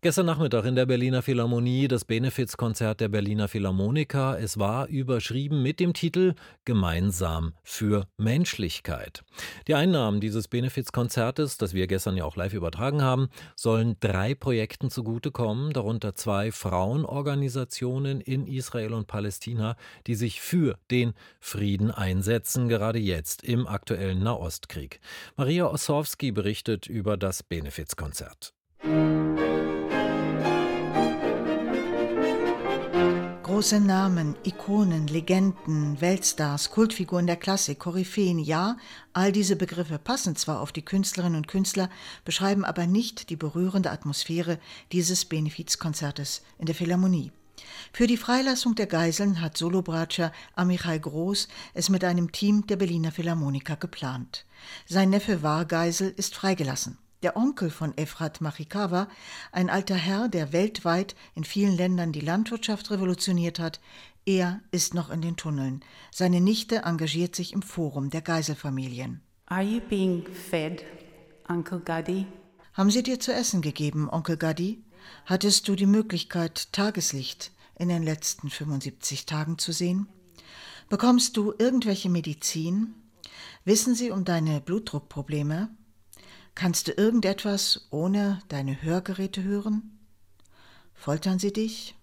Gestern Nachmittag in der Berliner Philharmonie das Benefizkonzert der Berliner Philharmoniker. Es war überschrieben mit dem Titel Gemeinsam für Menschlichkeit. Die Einnahmen dieses Benefizkonzertes, das wir gestern ja auch live übertragen haben, sollen drei Projekten zugutekommen, darunter zwei Frauenorganisationen in Israel und Palästina, die sich für den Frieden einsetzen, gerade jetzt im aktuellen Nahostkrieg. Maria Ossowski berichtet über das Benefizkonzert. Große Namen, Ikonen, Legenden, Weltstars, Kultfiguren der Klassik, Koryphäen, ja, all diese Begriffe passen zwar auf die Künstlerinnen und Künstler, beschreiben aber nicht die berührende Atmosphäre dieses Benefizkonzertes in der Philharmonie. Für die Freilassung der Geiseln hat Solobratscher Amichai Groß es mit einem Team der Berliner Philharmoniker geplant. Sein Neffe Wargeisel ist freigelassen. Der Onkel von Efrat Machikawa, ein alter Herr, der weltweit in vielen Ländern die Landwirtschaft revolutioniert hat, er ist noch in den Tunneln. Seine Nichte engagiert sich im Forum der Geiselfamilien. Are you being fed, Uncle Gadi? Haben sie dir zu essen gegeben, Onkel Gadi? Hattest du die Möglichkeit, Tageslicht in den letzten 75 Tagen zu sehen? Bekommst du irgendwelche Medizin? Wissen sie um deine Blutdruckprobleme? Kannst du irgendetwas ohne deine Hörgeräte hören? Foltern sie dich?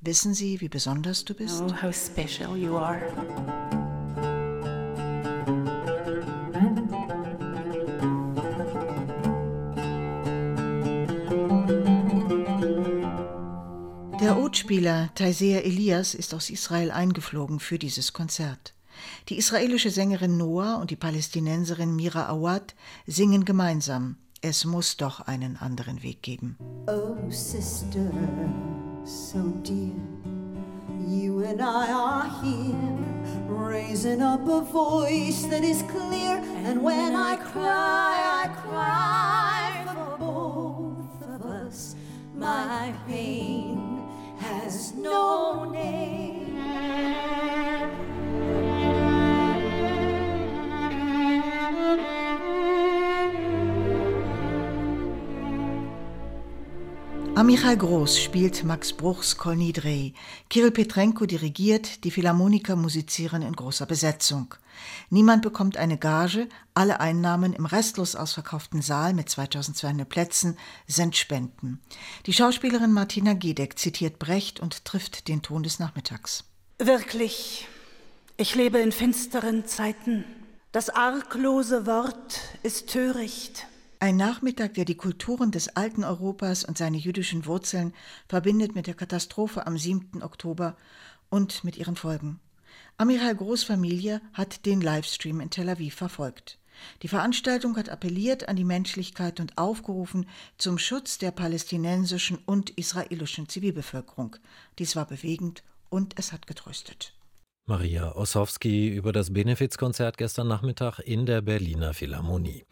Wissen sie, wie besonders du bist? Oh, how special you are. Der Oudspieler Taisea Elias ist aus Israel eingeflogen für dieses Konzert. Die israelische Sängerin Noah und die Palästinenserin Mira Awad singen gemeinsam. Es muss doch einen anderen Weg geben. Oh, sister, so dear, you and I are here, raising up a voice that is clear. And when I cry, I cry for both of us. My pain has no name. Amichai Groß spielt Max Bruchs Nidrei. Kirill Petrenko dirigiert, die Philharmoniker musizieren in großer Besetzung. Niemand bekommt eine Gage, alle Einnahmen im restlos ausverkauften Saal mit 2200 Plätzen sind Spenden. Die Schauspielerin Martina Gedeck zitiert Brecht und trifft den Ton des Nachmittags. Wirklich, ich lebe in finsteren Zeiten. Das arglose Wort ist töricht. Ein Nachmittag, der die Kulturen des alten Europas und seine jüdischen Wurzeln verbindet mit der Katastrophe am 7. Oktober und mit ihren Folgen. Amiral Großfamilie hat den Livestream in Tel Aviv verfolgt. Die Veranstaltung hat appelliert an die Menschlichkeit und aufgerufen zum Schutz der palästinensischen und israelischen Zivilbevölkerung. Dies war bewegend und es hat getröstet. Maria Ossowski über das Benefizkonzert gestern Nachmittag in der Berliner Philharmonie.